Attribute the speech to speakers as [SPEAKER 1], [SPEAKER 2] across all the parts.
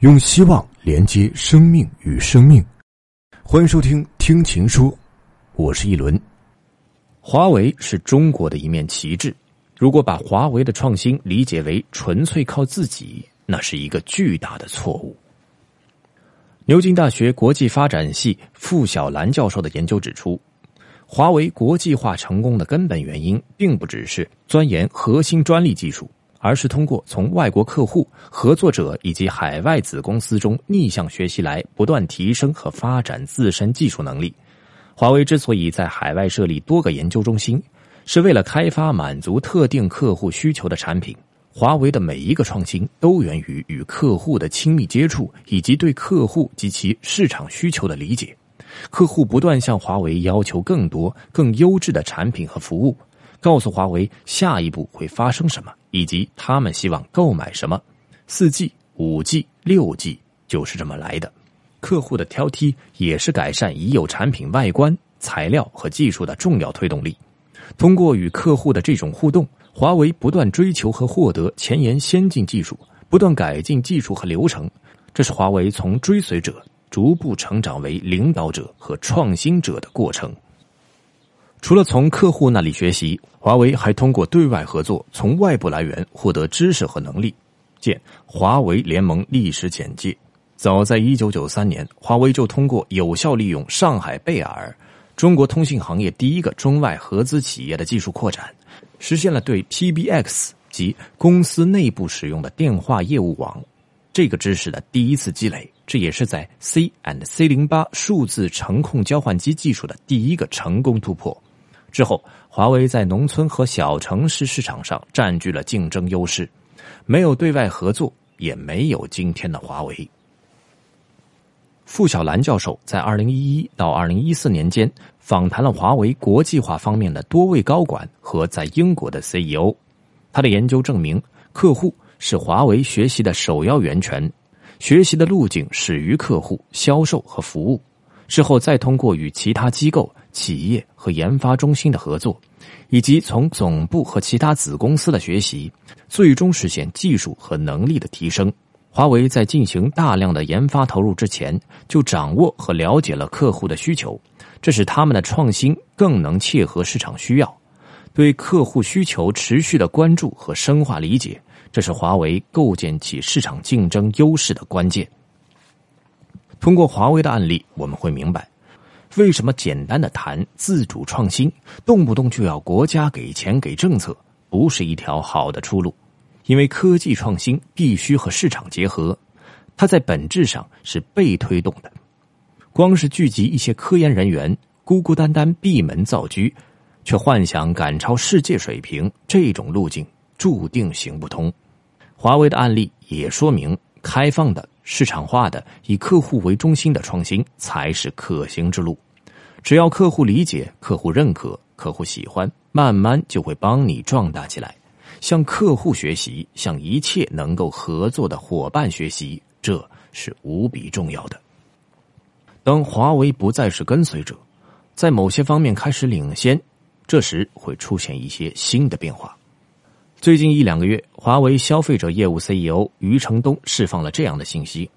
[SPEAKER 1] 用希望连接生命与生命，欢迎收听《听情说》，我是一轮。华为是中国的一面旗帜，如果把华为的创新理解为纯粹靠自己，那是一个巨大的错误。牛津大学国际发展系傅小兰教授的研究指出，华为国际化成功的根本原因，并不只是钻研核心专利技术。而是通过从外国客户、合作者以及海外子公司中逆向学习来不断提升和发展自身技术能力。华为之所以在海外设立多个研究中心，是为了开发满足特定客户需求的产品。华为的每一个创新都源于与客户的亲密接触，以及对客户及其市场需求的理解。客户不断向华为要求更多、更优质的产品和服务。告诉华为下一步会发生什么，以及他们希望购买什么。四 G、五 G、六 G 就是这么来的。客户的挑剔也是改善已有产品外观、材料和技术的重要推动力。通过与客户的这种互动，华为不断追求和获得前沿先进技术，不断改进技术和流程。这是华为从追随者逐步成长为领导者和创新者的过程。除了从客户那里学习，华为还通过对外合作，从外部来源获得知识和能力。见华为联盟历史简介。早在一九九三年，华为就通过有效利用上海贝尔，中国通信行业第一个中外合资企业的技术扩展，实现了对 PBX 及公司内部使用的电话业务网这个知识的第一次积累。这也是在 C and C 零八数字程控交换机技术的第一个成功突破。之后，华为在农村和小城市市场上占据了竞争优势。没有对外合作，也没有今天的华为。傅小兰教授在二零一一到二零一四年间访谈了华为国际化方面的多位高管和在英国的 CEO。他的研究证明，客户是华为学习的首要源泉，学习的路径始于客户、销售和服务。之后再通过与其他机构、企业和研发中心的合作，以及从总部和其他子公司的学习，最终实现技术和能力的提升。华为在进行大量的研发投入之前，就掌握和了解了客户的需求，这使他们的创新更能切合市场需要。对客户需求持续的关注和深化理解，这是华为构建起市场竞争优势的关键。通过华为的案例，我们会明白，为什么简单的谈自主创新，动不动就要国家给钱给政策，不是一条好的出路。因为科技创新必须和市场结合，它在本质上是被推动的。光是聚集一些科研人员，孤孤单单闭门造车，却幻想赶超世界水平，这种路径注定行不通。华为的案例也说明，开放的。市场化的、以客户为中心的创新才是可行之路。只要客户理解、客户认可、客户喜欢，慢慢就会帮你壮大起来。向客户学习，向一切能够合作的伙伴学习，这是无比重要的。当华为不再是跟随者，在某些方面开始领先，这时会出现一些新的变化。最近一两个月，华为消费者业务 CEO 余承东释放了这样的信息：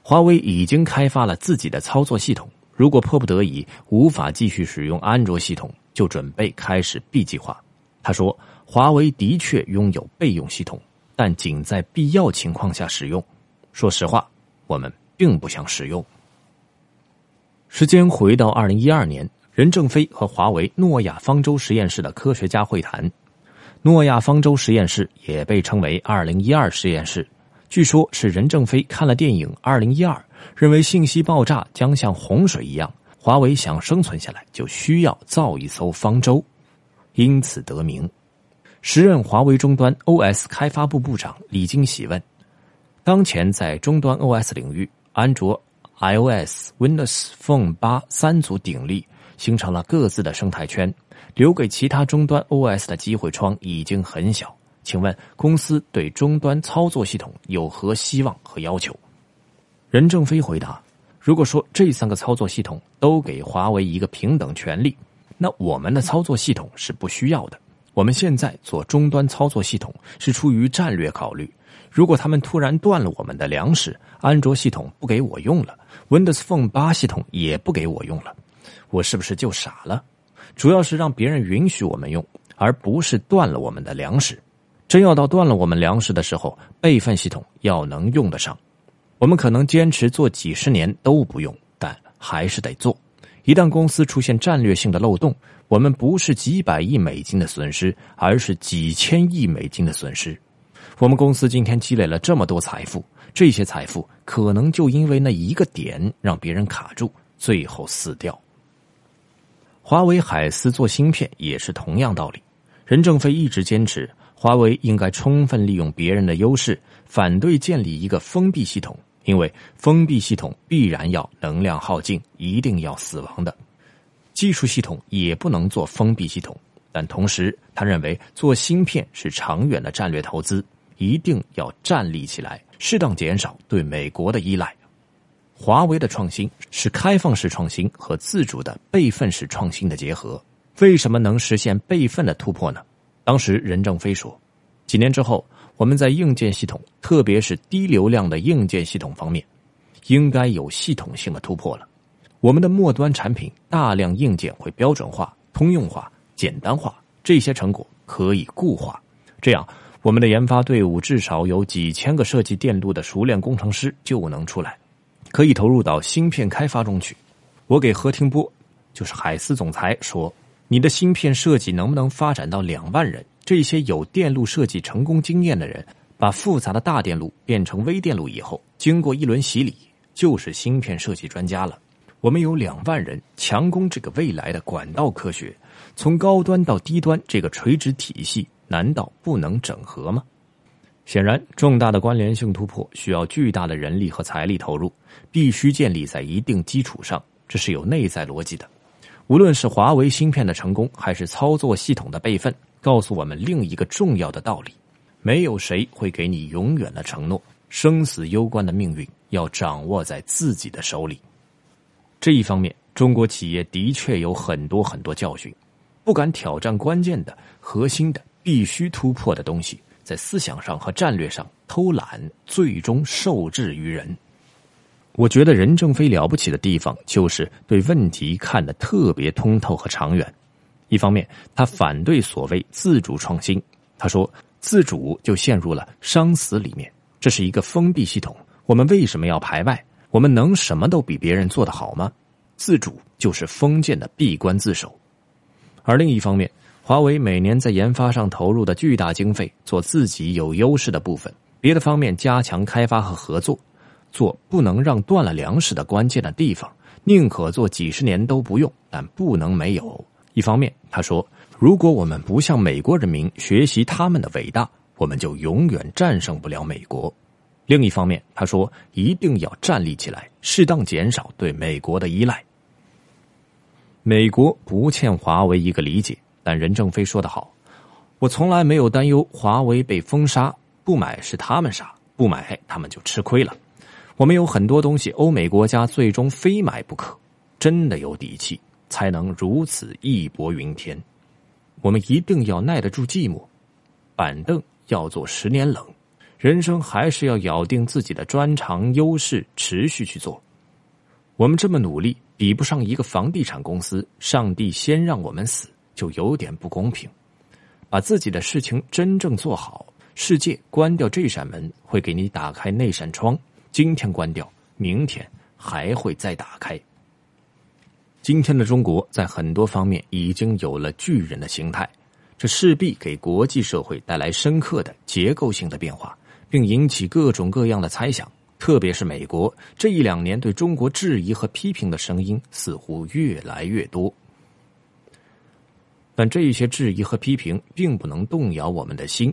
[SPEAKER 1] 华为已经开发了自己的操作系统，如果迫不得已无法继续使用安卓系统，就准备开始 B 计划。他说，华为的确拥有备用系统，但仅在必要情况下使用。说实话，我们并不想使用。时间回到二零一二年，任正非和华为诺亚方舟实验室的科学家会谈。诺亚方舟实验室也被称为“二零一二实验室”，据说是任正非看了电影《二零一二》，认为信息爆炸将像洪水一样，华为想生存下来就需要造一艘方舟，因此得名。时任华为终端 OS 开发部部长李金喜问：“当前在终端 OS 领域，安卓、iOS、Windows Phone 八三足鼎立，形成了各自的生态圈。”留给其他终端 OS 的机会窗已经很小，请问公司对终端操作系统有何希望和要求？任正非回答：“如果说这三个操作系统都给华为一个平等权利，那我们的操作系统是不需要的。我们现在做终端操作系统是出于战略考虑，如果他们突然断了我们的粮食，安卓系统不给我用了，Windows Phone 八系统也不给我用了，我是不是就傻了？主要是让别人允许我们用，而不是断了我们的粮食。真要到断了我们粮食的时候，备份系统要能用得上。我们可能坚持做几十年都不用，但还是得做。一旦公司出现战略性的漏洞，我们不是几百亿美金的损失，而是几千亿美金的损失。我们公司今天积累了这么多财富，这些财富可能就因为那一个点让别人卡住，最后死掉。华为海思做芯片也是同样道理。任正非一直坚持，华为应该充分利用别人的优势，反对建立一个封闭系统，因为封闭系统必然要能量耗尽，一定要死亡的。技术系统也不能做封闭系统，但同时他认为做芯片是长远的战略投资。一定要站立起来，适当减少对美国的依赖。华为的创新是开放式创新和自主的备份式创新的结合。为什么能实现备份的突破呢？当时任正非说，几年之后，我们在硬件系统，特别是低流量的硬件系统方面，应该有系统性的突破了。我们的末端产品大量硬件会标准化、通用化、简单化，这些成果可以固化，这样。我们的研发队伍至少有几千个设计电路的熟练工程师就能出来，可以投入到芯片开发中去。我给何庭波，就是海思总裁说：“你的芯片设计能不能发展到两万人？这些有电路设计成功经验的人，把复杂的大电路变成微电路以后，经过一轮洗礼，就是芯片设计专家了。我们有两万人强攻这个未来的管道科学，从高端到低端这个垂直体系。”难道不能整合吗？显然，重大的关联性突破需要巨大的人力和财力投入，必须建立在一定基础上，这是有内在逻辑的。无论是华为芯片的成功，还是操作系统的备份，告诉我们另一个重要的道理：没有谁会给你永远的承诺，生死攸关的命运要掌握在自己的手里。这一方面，中国企业的确有很多很多教训，不敢挑战关键的、核心的。必须突破的东西，在思想上和战略上偷懒，最终受制于人。我觉得任正非了不起的地方，就是对问题看得特别通透和长远。一方面，他反对所谓自主创新，他说自主就陷入了伤死里面，这是一个封闭系统。我们为什么要排外？我们能什么都比别人做得好吗？自主就是封建的闭关自守。而另一方面，华为每年在研发上投入的巨大经费，做自己有优势的部分；别的方面加强开发和合作，做不能让断了粮食的关键的地方。宁可做几十年都不用，但不能没有。一方面，他说：“如果我们不向美国人民学习他们的伟大，我们就永远战胜不了美国。”另一方面，他说：“一定要站立起来，适当减少对美国的依赖。”美国不欠华为一个理解。但任正非说得好，我从来没有担忧华为被封杀，不买是他们傻，不买他们就吃亏了。我们有很多东西，欧美国家最终非买不可，真的有底气才能如此义薄云天。我们一定要耐得住寂寞，板凳要坐十年冷，人生还是要咬定自己的专长优势，持续去做。我们这么努力，比不上一个房地产公司。上帝先让我们死。就有点不公平，把自己的事情真正做好，世界关掉这扇门，会给你打开那扇窗。今天关掉，明天还会再打开。今天的中国在很多方面已经有了巨人的形态，这势必给国际社会带来深刻的结构性的变化，并引起各种各样的猜想。特别是美国这一两年对中国质疑和批评的声音似乎越来越多。但这一些质疑和批评并不能动摇我们的心，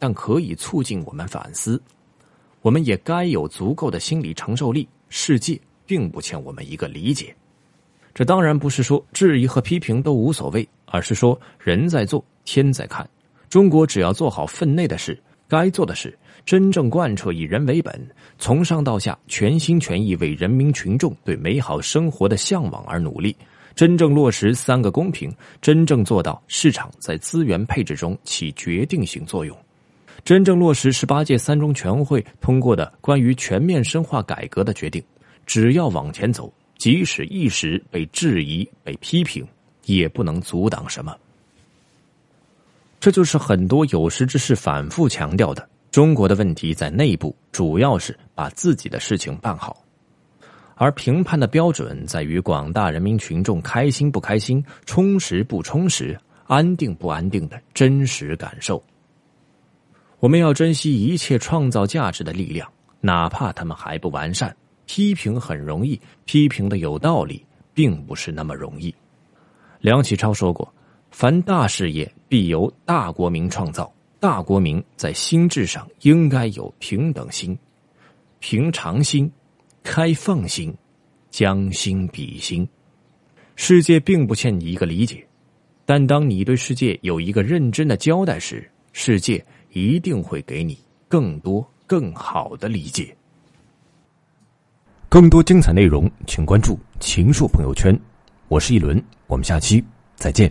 [SPEAKER 1] 但可以促进我们反思。我们也该有足够的心理承受力。世界并不欠我们一个理解。这当然不是说质疑和批评都无所谓，而是说人在做，天在看。中国只要做好分内的事，该做的事，真正贯彻以人为本，从上到下全心全意为人民群众对美好生活的向往而努力。真正落实三个公平，真正做到市场在资源配置中起决定性作用，真正落实十八届三中全会通过的关于全面深化改革的决定，只要往前走，即使一时被质疑、被批评，也不能阻挡什么。这就是很多有识之士反复强调的：中国的问题在内部，主要是把自己的事情办好，而评判的标准在于广大人民群众开心不开心、充实不充实、安定不安定的真实感受。我们要珍惜一切创造价值的力量，哪怕他们还不完善。批评很容易，批评的有道理，并不是那么容易。梁启超说过。凡大事业，必由大国民创造。大国民在心智上应该有平等心、平常心、开放心、将心比心。世界并不欠你一个理解，但当你对世界有一个认真的交代时，世界一定会给你更多、更好的理解。更多精彩内容，请关注“秦朔朋友圈”。我是一轮，我们下期再见。